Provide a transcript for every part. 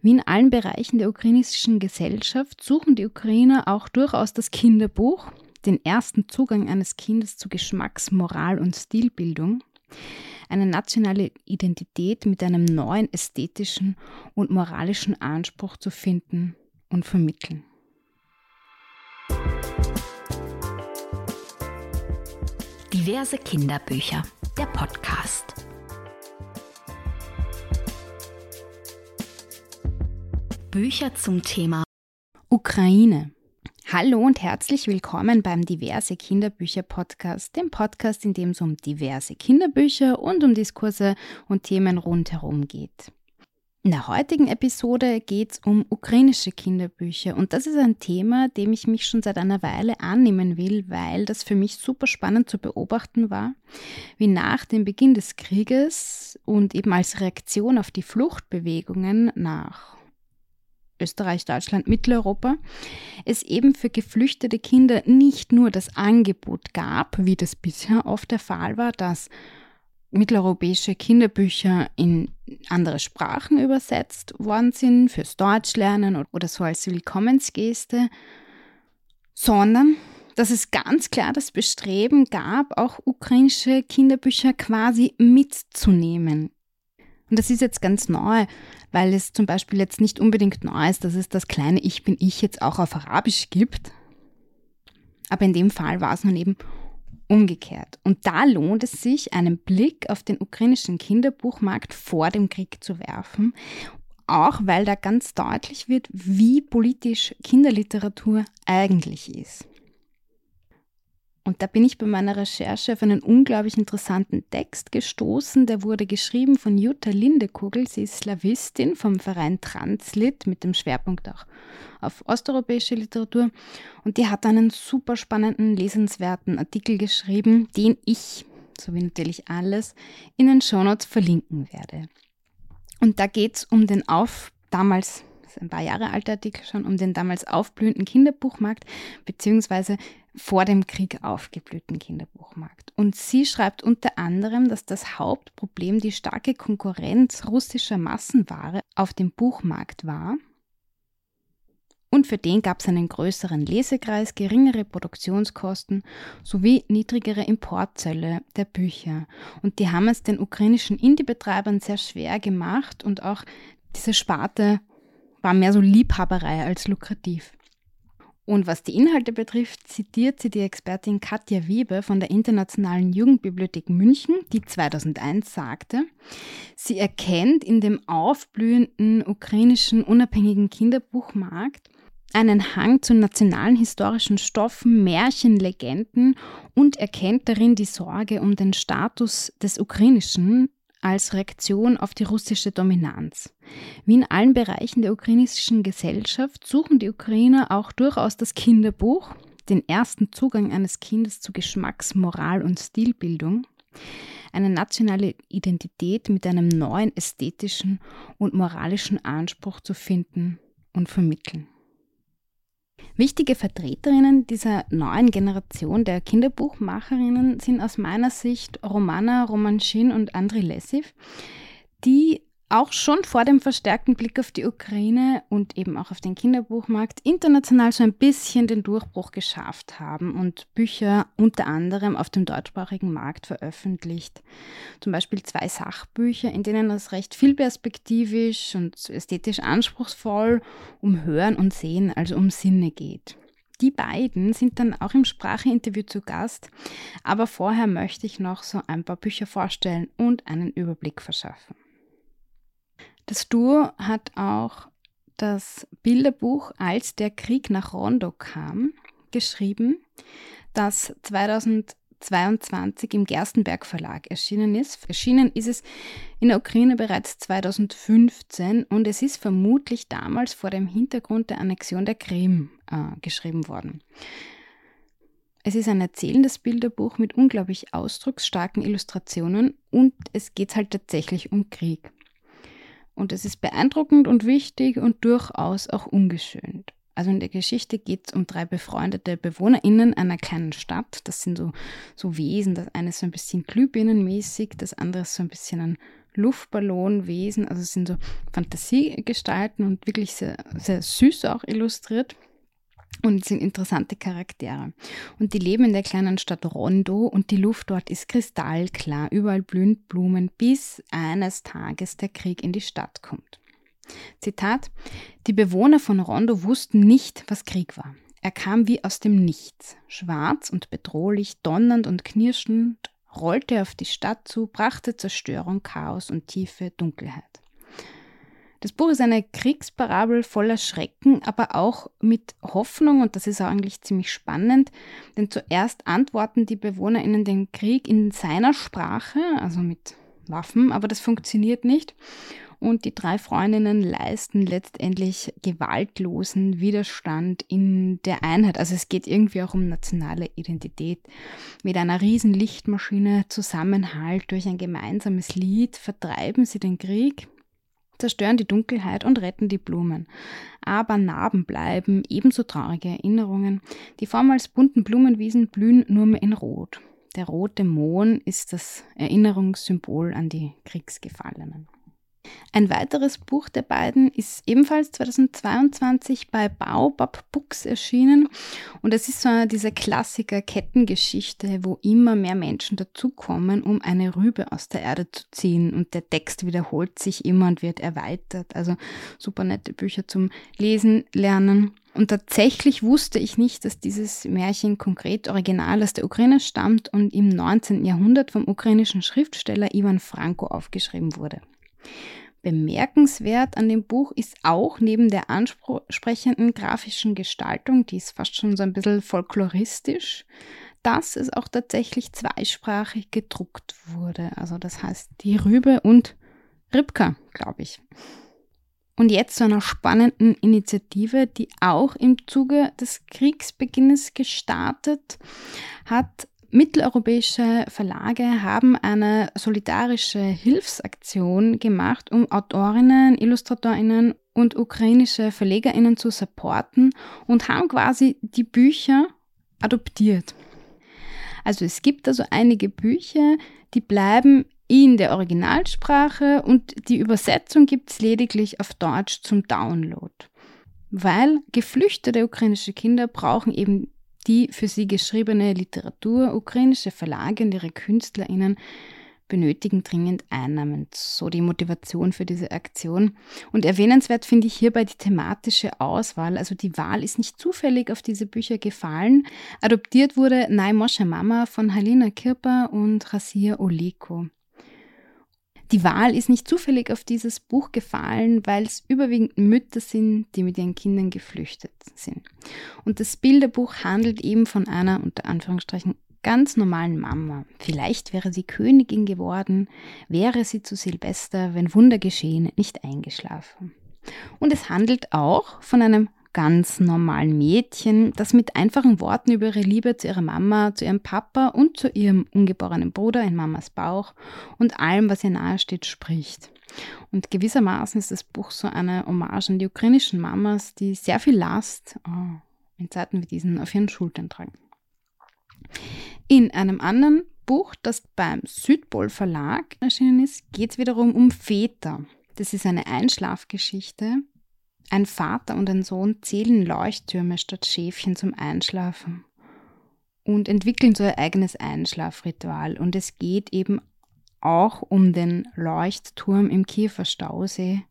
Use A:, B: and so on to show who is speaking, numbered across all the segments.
A: Wie in allen Bereichen der ukrainischen Gesellschaft suchen die Ukrainer auch durchaus das Kinderbuch, den ersten Zugang eines Kindes zu Geschmacks-, Moral- und Stilbildung, eine nationale Identität mit einem neuen ästhetischen und moralischen Anspruch zu finden und vermitteln.
B: Diverse Kinderbücher, der Podcast. Bücher zum Thema
A: Ukraine. Hallo und herzlich willkommen beim Diverse Kinderbücher Podcast, dem Podcast, in dem es um diverse Kinderbücher und um Diskurse und Themen rundherum geht. In der heutigen Episode geht es um ukrainische Kinderbücher und das ist ein Thema, dem ich mich schon seit einer Weile annehmen will, weil das für mich super spannend zu beobachten war, wie nach dem Beginn des Krieges und eben als Reaktion auf die Fluchtbewegungen nach Österreich, Deutschland, Mitteleuropa, es eben für geflüchtete Kinder nicht nur das Angebot gab, wie das bisher oft der Fall war, dass mitteleuropäische Kinderbücher in andere Sprachen übersetzt worden sind, fürs Deutschlernen oder so als Willkommensgeste, sondern dass es ganz klar das Bestreben gab, auch ukrainische Kinderbücher quasi mitzunehmen und das ist jetzt ganz neu, weil es zum Beispiel jetzt nicht unbedingt neu ist, dass es das kleine Ich bin ich jetzt auch auf Arabisch gibt. Aber in dem Fall war es nun eben umgekehrt. Und da lohnt es sich, einen Blick auf den ukrainischen Kinderbuchmarkt vor dem Krieg zu werfen, auch weil da ganz deutlich wird, wie politisch Kinderliteratur eigentlich ist. Und da bin ich bei meiner Recherche auf einen unglaublich interessanten Text gestoßen. Der wurde geschrieben von Jutta Lindekugel. Sie ist Slawistin vom Verein Translit mit dem Schwerpunkt auch auf osteuropäische Literatur. Und die hat einen super spannenden, lesenswerten Artikel geschrieben, den ich, so wie natürlich alles, in den Shownotes verlinken werde. Und da geht es um den Auf, damals ein paar Jahre alter Artikel schon, um den damals aufblühenden Kinderbuchmarkt, beziehungsweise vor dem Krieg aufgeblühten Kinderbuchmarkt. Und sie schreibt unter anderem, dass das Hauptproblem die starke Konkurrenz russischer Massenware auf dem Buchmarkt war. Und für den gab es einen größeren Lesekreis, geringere Produktionskosten sowie niedrigere Importzölle der Bücher. Und die haben es den ukrainischen Indie-Betreibern sehr schwer gemacht und auch diese Sparte war mehr so Liebhaberei als lukrativ. Und was die Inhalte betrifft, zitiert sie die Expertin Katja Wiebe von der Internationalen Jugendbibliothek München, die 2001 sagte, sie erkennt in dem aufblühenden ukrainischen unabhängigen Kinderbuchmarkt einen Hang zu nationalen historischen Stoffen, Märchen, Legenden und erkennt darin die Sorge um den Status des Ukrainischen als Reaktion auf die russische Dominanz. Wie in allen Bereichen der ukrainischen Gesellschaft suchen die Ukrainer auch durchaus das Kinderbuch, den ersten Zugang eines Kindes zu Geschmacks-, Moral- und Stilbildung, eine nationale Identität mit einem neuen ästhetischen und moralischen Anspruch zu finden und vermitteln. Wichtige Vertreterinnen dieser neuen Generation der Kinderbuchmacherinnen sind aus meiner Sicht Romana Romanschin und Andri Lessiv, die auch schon vor dem verstärkten Blick auf die Ukraine und eben auch auf den Kinderbuchmarkt international so ein bisschen den Durchbruch geschafft haben und Bücher unter anderem auf dem deutschsprachigen Markt veröffentlicht. Zum Beispiel zwei Sachbücher, in denen es recht vielperspektivisch und ästhetisch anspruchsvoll um Hören und Sehen, also um Sinne geht. Die beiden sind dann auch im Spracheinterview zu Gast, aber vorher möchte ich noch so ein paar Bücher vorstellen und einen Überblick verschaffen. Das Duo hat auch das Bilderbuch Als der Krieg nach Rondo kam geschrieben, das 2022 im Gerstenberg Verlag erschienen ist. Erschienen ist es in der Ukraine bereits 2015 und es ist vermutlich damals vor dem Hintergrund der Annexion der Krim äh, geschrieben worden. Es ist ein erzählendes Bilderbuch mit unglaublich ausdrucksstarken Illustrationen und es geht halt tatsächlich um Krieg. Und es ist beeindruckend und wichtig und durchaus auch ungeschönt. Also in der Geschichte geht es um drei befreundete BewohnerInnen einer kleinen Stadt. Das sind so, so Wesen. Das eine ist so ein bisschen glühbirnenmäßig, das andere ist so ein bisschen ein Luftballonwesen, also es sind so Fantasiegestalten und wirklich sehr, sehr süß auch illustriert. Und sind interessante Charaktere. Und die leben in der kleinen Stadt Rondo und die Luft dort ist kristallklar. Überall blühen Blumen, bis eines Tages der Krieg in die Stadt kommt. Zitat: Die Bewohner von Rondo wussten nicht, was Krieg war. Er kam wie aus dem Nichts. Schwarz und bedrohlich, donnernd und knirschend rollte er auf die Stadt zu, brachte Zerstörung, Chaos und tiefe Dunkelheit. Das Buch ist eine Kriegsparabel voller Schrecken, aber auch mit Hoffnung und das ist auch eigentlich ziemlich spannend, denn zuerst antworten die BewohnerInnen den Krieg in seiner Sprache, also mit Waffen, aber das funktioniert nicht und die drei Freundinnen leisten letztendlich gewaltlosen Widerstand in der Einheit. Also es geht irgendwie auch um nationale Identität. Mit einer riesen Lichtmaschine Zusammenhalt durch ein gemeinsames Lied vertreiben sie den Krieg, zerstören die Dunkelheit und retten die Blumen. Aber Narben bleiben, ebenso traurige Erinnerungen. Die vormals bunten Blumenwiesen blühen nur mehr in Rot. Der rote Mohn ist das Erinnerungssymbol an die Kriegsgefallenen. Ein weiteres Buch der beiden ist ebenfalls 2022 bei Baobab Books erschienen und es ist so eine dieser Klassiker Kettengeschichte, wo immer mehr Menschen dazukommen, um eine Rübe aus der Erde zu ziehen und der Text wiederholt sich immer und wird erweitert. Also super nette Bücher zum Lesen, Lernen. Und tatsächlich wusste ich nicht, dass dieses Märchen konkret original aus der Ukraine stammt und im 19. Jahrhundert vom ukrainischen Schriftsteller Ivan Franko aufgeschrieben wurde. Bemerkenswert an dem Buch ist auch neben der ansprechenden grafischen Gestaltung, die ist fast schon so ein bisschen folkloristisch, dass es auch tatsächlich zweisprachig gedruckt wurde. Also das heißt die Rübe und Ribka, glaube ich. Und jetzt zu einer spannenden Initiative, die auch im Zuge des Kriegsbeginnes gestartet hat. Mitteleuropäische Verlage haben eine solidarische Hilfsaktion gemacht, um Autorinnen, Illustratorinnen und ukrainische Verlegerinnen zu supporten und haben quasi die Bücher adoptiert. Also es gibt also einige Bücher, die bleiben in der Originalsprache und die Übersetzung gibt es lediglich auf Deutsch zum Download. Weil geflüchtete ukrainische Kinder brauchen eben die für sie geschriebene Literatur, ukrainische Verlage und ihre KünstlerInnen benötigen dringend Einnahmen. So die Motivation für diese Aktion. Und erwähnenswert finde ich hierbei die thematische Auswahl. Also die Wahl ist nicht zufällig auf diese Bücher gefallen. Adoptiert wurde Nai Moshe Mama von Halina Kirpa und Rasir Oleko. Die Wahl ist nicht zufällig auf dieses Buch gefallen, weil es überwiegend Mütter sind, die mit ihren Kindern geflüchtet sind. Und das Bilderbuch handelt eben von einer, unter Anführungsstrichen, ganz normalen Mama. Vielleicht wäre sie Königin geworden, wäre sie zu Silvester, wenn Wunder geschehen, nicht eingeschlafen. Und es handelt auch von einem ganz normalen Mädchen, das mit einfachen Worten über ihre Liebe zu ihrer Mama, zu ihrem Papa und zu ihrem ungeborenen Bruder in Mamas Bauch und allem, was ihr nahesteht, spricht. Und gewissermaßen ist das Buch so eine Hommage an die ukrainischen Mamas, die sehr viel Last oh, in Zeiten wie diesen auf ihren Schultern tragen. In einem anderen Buch, das beim Südpol Verlag erschienen ist, geht es wiederum um Väter. Das ist eine Einschlafgeschichte, ein Vater und ein Sohn zählen Leuchttürme statt Schäfchen zum Einschlafen und entwickeln so ihr eigenes Einschlafritual. Und es geht eben auch um den Leuchtturm im Kiefer Stausee,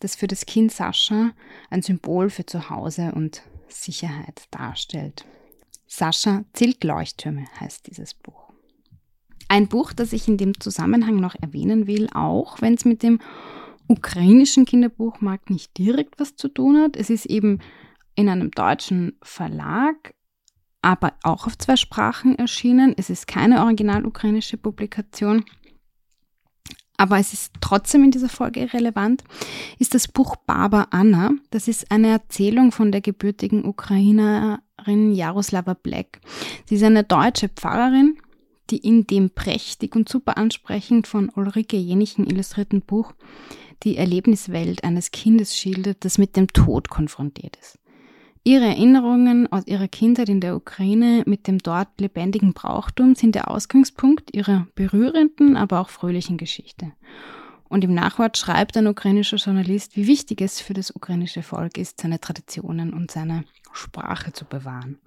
A: das für das Kind Sascha ein Symbol für Zuhause und Sicherheit darstellt. Sascha zählt Leuchttürme heißt dieses Buch. Ein Buch, das ich in dem Zusammenhang noch erwähnen will, auch wenn es mit dem ukrainischen Kinderbuchmarkt nicht direkt was zu tun hat. Es ist eben in einem deutschen Verlag, aber auch auf zwei Sprachen erschienen. Es ist keine original ukrainische Publikation. Aber es ist trotzdem in dieser Folge relevant, ist das Buch Baba Anna. Das ist eine Erzählung von der gebürtigen Ukrainerin Jaroslava Black. Sie ist eine deutsche Pfarrerin, die in dem prächtig und super ansprechend von Ulrike Jenichen illustrierten Buch die Erlebniswelt eines Kindes schildert, das mit dem Tod konfrontiert ist. Ihre Erinnerungen aus ihrer Kindheit in der Ukraine mit dem dort lebendigen Brauchtum sind der Ausgangspunkt ihrer berührenden, aber auch fröhlichen Geschichte. Und im Nachwort schreibt ein ukrainischer Journalist, wie wichtig es für das ukrainische Volk ist, seine Traditionen und seine Sprache zu bewahren.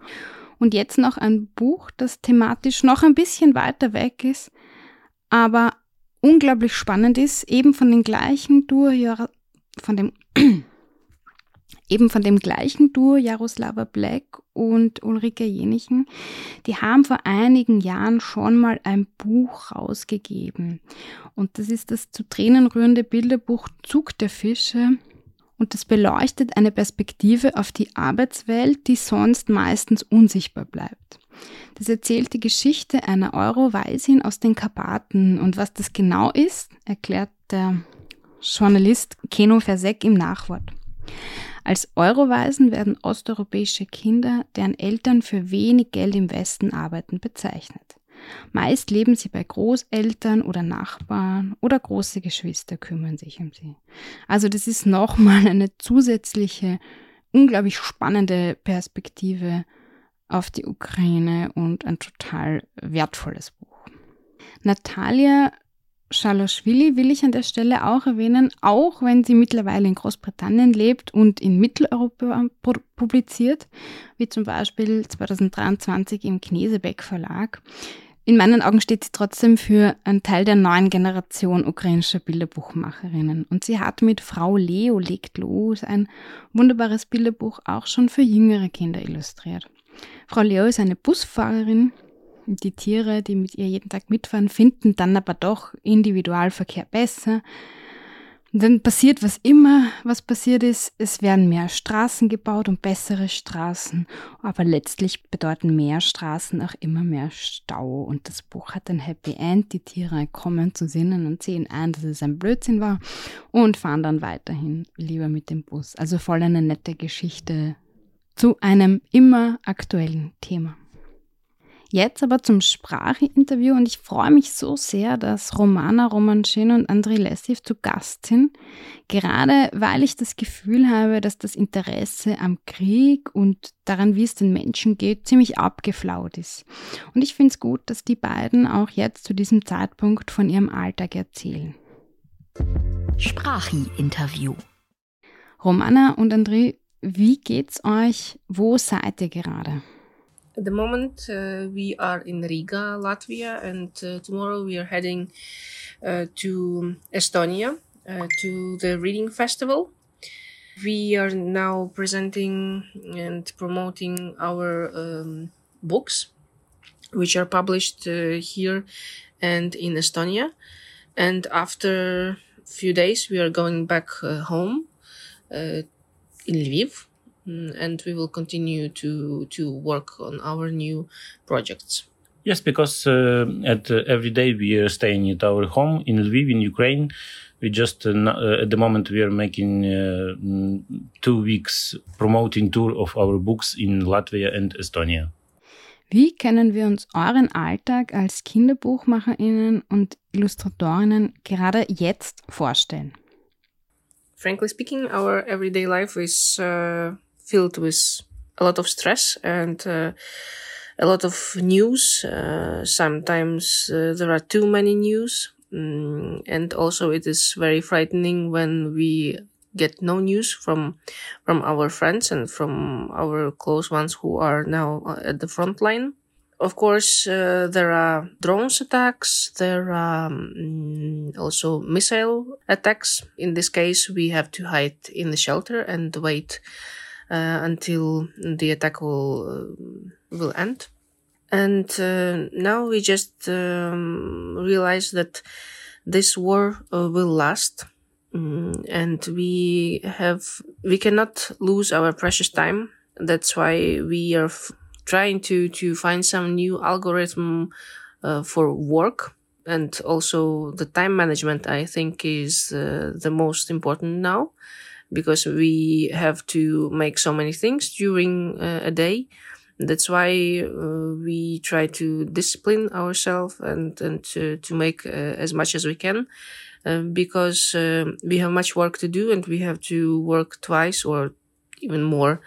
A: Und jetzt noch ein Buch, das thematisch noch ein bisschen weiter weg ist, aber unglaublich spannend ist, eben von den gleichen Duo, von dem, eben von dem gleichen Duo Jaroslava Black und Ulrike Jenichen, die haben vor einigen Jahren schon mal ein Buch rausgegeben. Und das ist das zu Tränen rührende Bilderbuch Zug der Fische. Und das beleuchtet eine Perspektive auf die Arbeitswelt, die sonst meistens unsichtbar bleibt. Das erzählt die Geschichte einer Eurowaisin aus den Karpaten. Und was das genau ist, erklärt der Journalist Keno Versek im Nachwort. Als Eurowaisen werden osteuropäische Kinder, deren Eltern für wenig Geld im Westen arbeiten, bezeichnet. Meist leben sie bei Großeltern oder Nachbarn oder große Geschwister kümmern sich um sie. Also das ist nochmal eine zusätzliche, unglaublich spannende Perspektive auf die Ukraine und ein total wertvolles Buch. Natalia Schaloschwili will ich an der Stelle auch erwähnen, auch wenn sie mittlerweile in Großbritannien lebt und in Mitteleuropa publiziert, wie zum Beispiel 2023 im Knesebeck Verlag. In meinen Augen steht sie trotzdem für einen Teil der neuen Generation ukrainischer Bilderbuchmacherinnen. Und sie hat mit Frau Leo legt los ein wunderbares Bilderbuch auch schon für jüngere Kinder illustriert. Frau Leo ist eine Busfahrerin. Die Tiere, die mit ihr jeden Tag mitfahren, finden dann aber doch Individualverkehr besser. Und dann passiert, was immer was passiert ist. Es werden mehr Straßen gebaut und bessere Straßen. Aber letztlich bedeuten mehr Straßen auch immer mehr Stau. Und das Buch hat ein Happy End. Die Tiere kommen zu Sinnen und sehen ein, dass es ein Blödsinn war und fahren dann weiterhin lieber mit dem Bus. Also voll eine nette Geschichte zu einem immer aktuellen Thema. Jetzt aber zum Sprachinterview und ich freue mich so sehr, dass Romana Romanschin und Andrei Lessiv zu Gast sind, gerade weil ich das Gefühl habe, dass das Interesse am Krieg und daran, wie es den Menschen geht, ziemlich abgeflaut ist. Und ich finde es gut, dass die beiden auch jetzt zu diesem Zeitpunkt von ihrem Alltag erzählen.
B: Sprachi-Interview.
A: Romana und André, wie geht's euch? Wo seid ihr gerade?
C: At the moment, uh, we are in Riga, Latvia, and uh, tomorrow we are heading uh, to Estonia uh, to the reading festival. We are now presenting and promoting our um, books, which are published uh, here and in Estonia. And after a few days, we are going back uh, home in Lviv Mm, and we will continue to to work on our new projects.
D: Yes, because uh, at uh, every day we are staying at our home in Lviv in Ukraine. We just uh, uh at the moment we are making uh, mm, two weeks promoting tour of our books in Latvia and Estonia.
A: Wie können wir uns euren Alltag als Kinderbuchmacherinnen und Illustratorinnen gerade jetzt vorstellen?
C: Frankly speaking, our everyday life is uh, filled with a lot of stress and uh, a lot of news. Uh, sometimes uh, there are too many news. Mm, and also it is very frightening when we get no news from from our friends and from our close ones who are now uh, at the front line. Of course, uh, there are drones attacks. There are um, also missile attacks. In this case, we have to hide in the shelter and wait uh, until the attack will uh, will end. And uh, now we just um, realize that this war will last. Mm, and we have we cannot lose our precious time that's why we are f- trying to to find some new algorithm uh, for work and also the time management i think is uh, the most important now because we have to make so many things during uh, a day. That's why uh, we try to discipline ourselves and, and to, to make uh, as much as we can. Um, because um, we have much work to do and we have to work twice or even more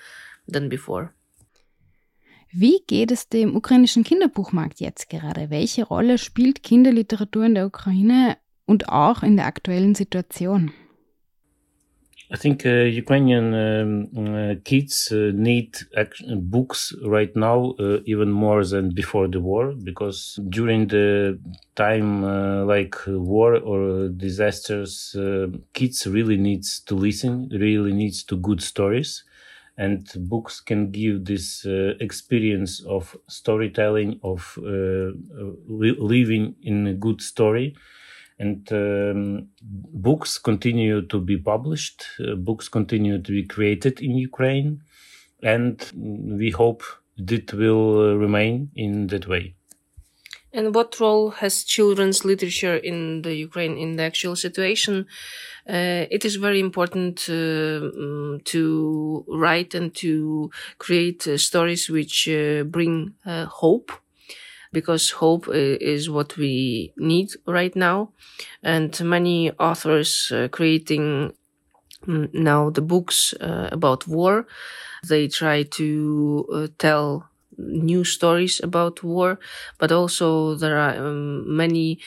C: than before.
A: Wie geht es dem ukrainischen Kinderbuchmarkt jetzt gerade? Welche Rolle spielt Kinderliteratur in der Ukraine und auch in der aktuellen Situation?
D: I think uh, Ukrainian um, uh, kids uh, need books right now uh, even more than before the war because during the time uh, like war or disasters, uh, kids really needs to listen, really needs to good stories, and books can give this experience of storytelling of living in a good story. And um, books continue to be published uh, books continue to be created in ukraine and we hope that will uh, remain in that way
C: and what role has children's literature in the Ukraine in the actual situation? Uh, it is very important uh, to write and to create uh, stories which uh, bring hope because hope is what we need right now. And many authors uh, creating mm, now the books uh, about war, they try to uh, tell new stories about war, but also there are um, many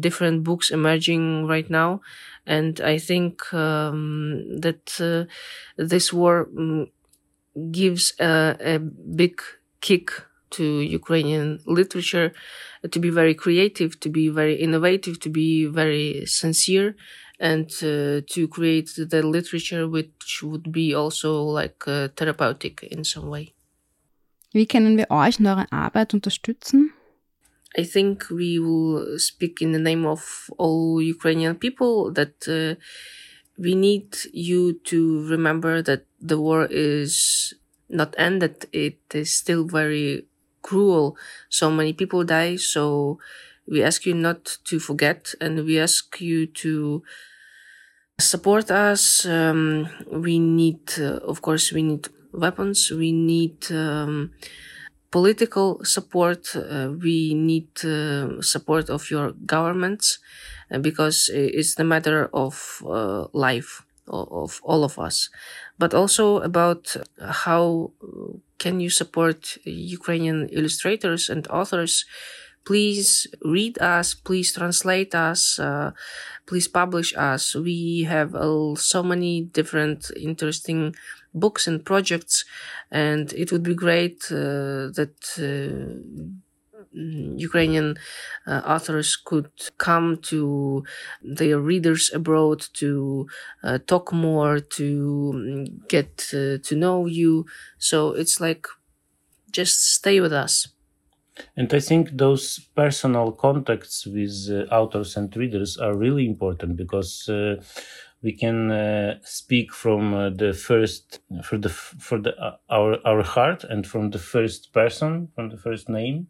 C: different books emerging right now. And I think um, that uh, this war um, gives a, a big kick to Ukrainian literature to be very creative, to be very innovative, to be very sincere, and uh, to create the literature which would be also like uh, therapeutic in some way.
A: Wie können wir euch in eurer Arbeit unterstützen?
C: I think we will speak in the name of all Ukrainian people that uh, we need you to remember that the war is not ended. It is still very cruel. So many people die. So we ask you not to forget and we ask you to support us. Um, we need, uh, of course, we need weapons. We need, um, political support. Uh, we need uh, support of your governments uh, because it's the matter of uh, life of all of us, but also about how can you support Ukrainian illustrators and authors? Please read us, please translate us, uh, please publish us. We have uh, so many different interesting books and projects, and it would be great uh, that uh, Ukrainian uh, authors could come to their readers abroad to uh, talk more, to mm, get uh, to know you. So it's like just stay with us.
D: And I think those personal contacts with uh, authors and readers are really important because uh, we can uh, speak from uh, the first for the for the uh, our our heart and from the first person from the first name.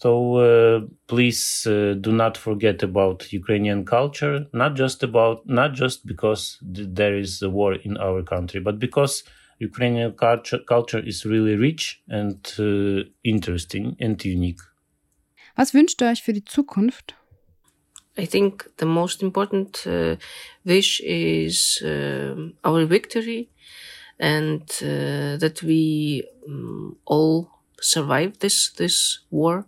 D: So uh, please do not forget about Ukrainian culture, not just about not just because th- there is a war in our country, but because Ukrainian culture, culture is really rich and uh, interesting and unique.
A: Was wünscht ihr euch für die Zukunft?
C: I think the most important uh, wish is uh, our victory and uh, that we um, all survive this this war,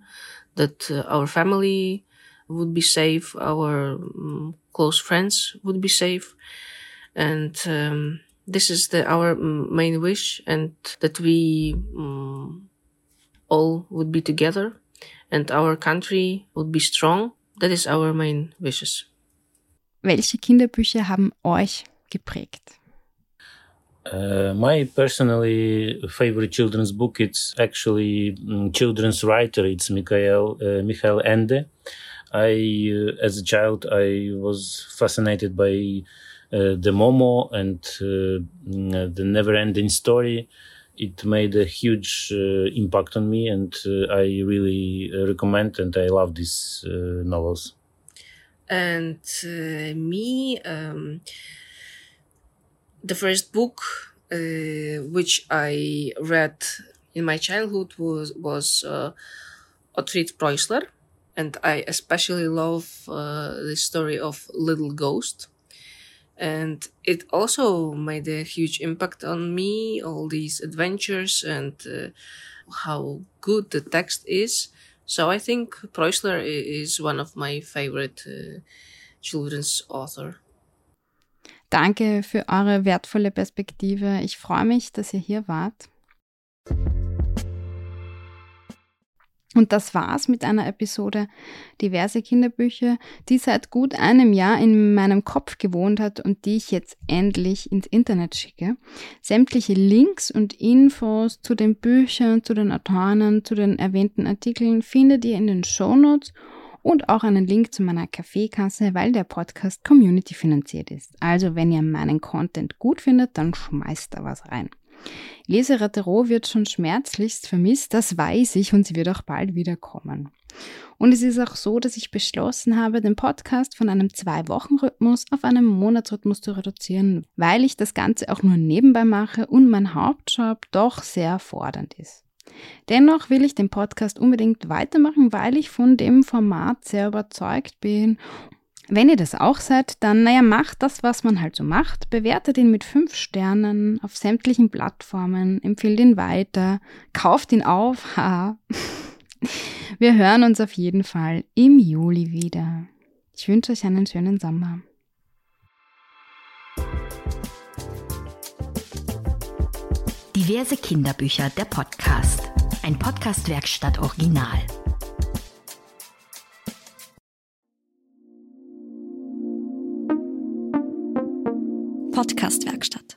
C: that uh, our family would be safe, our um, close friends would be safe, and um, this is the our mm, main wish, and that we um, all would be together, and our country would be strong. That is our main wishes.
A: Welche Kinderbücher haben euch geprägt?
D: Uh, my personally favorite children's book it's actually um, children's writer it's Mikhail uh, Mikhail Ende. I uh, as a child I was fascinated by uh, the Momo and uh, mm, the never-ending story. It made a huge uh, impact on me, and I really recommend and I love these novels.
C: And me. Um the first book uh, which I read in my childhood was was uh, Preußler, and I especially love uh, the story of Little Ghost. And it also made a huge impact on me, all these adventures and uh, how good the text is. So I think Preußler is one of my favorite uh, children's author.
A: Danke für eure wertvolle Perspektive. Ich freue mich, dass ihr hier wart. Und das war's mit einer Episode diverse Kinderbücher, die seit gut einem Jahr in meinem Kopf gewohnt hat und die ich jetzt endlich ins Internet schicke. Sämtliche Links und Infos zu den Büchern, zu den Autoren, zu den erwähnten Artikeln findet ihr in den Shownotes und auch einen Link zu meiner Kaffeekasse, weil der Podcast community finanziert ist. Also wenn ihr meinen Content gut findet, dann schmeißt da was rein. Leseratte Roh wird schon schmerzlichst vermisst, das weiß ich und sie wird auch bald wiederkommen. Und es ist auch so, dass ich beschlossen habe, den Podcast von einem Zwei-Wochen-Rhythmus auf einen Monatsrhythmus zu reduzieren, weil ich das Ganze auch nur nebenbei mache und mein Hauptjob doch sehr fordernd ist. Dennoch will ich den Podcast unbedingt weitermachen, weil ich von dem Format sehr überzeugt bin wenn ihr das auch seid, dann, naja, macht das, was man halt so macht. Bewertet ihn mit fünf Sternen auf sämtlichen Plattformen, empfiehlt ihn weiter, kauft ihn auf. Ha. Wir hören uns auf jeden Fall im Juli wieder. Ich wünsche euch einen schönen Sommer.
B: Diverse Kinderbücher, der Podcast. Ein Podcast-Werkstatt Original. Podcastwerkstatt.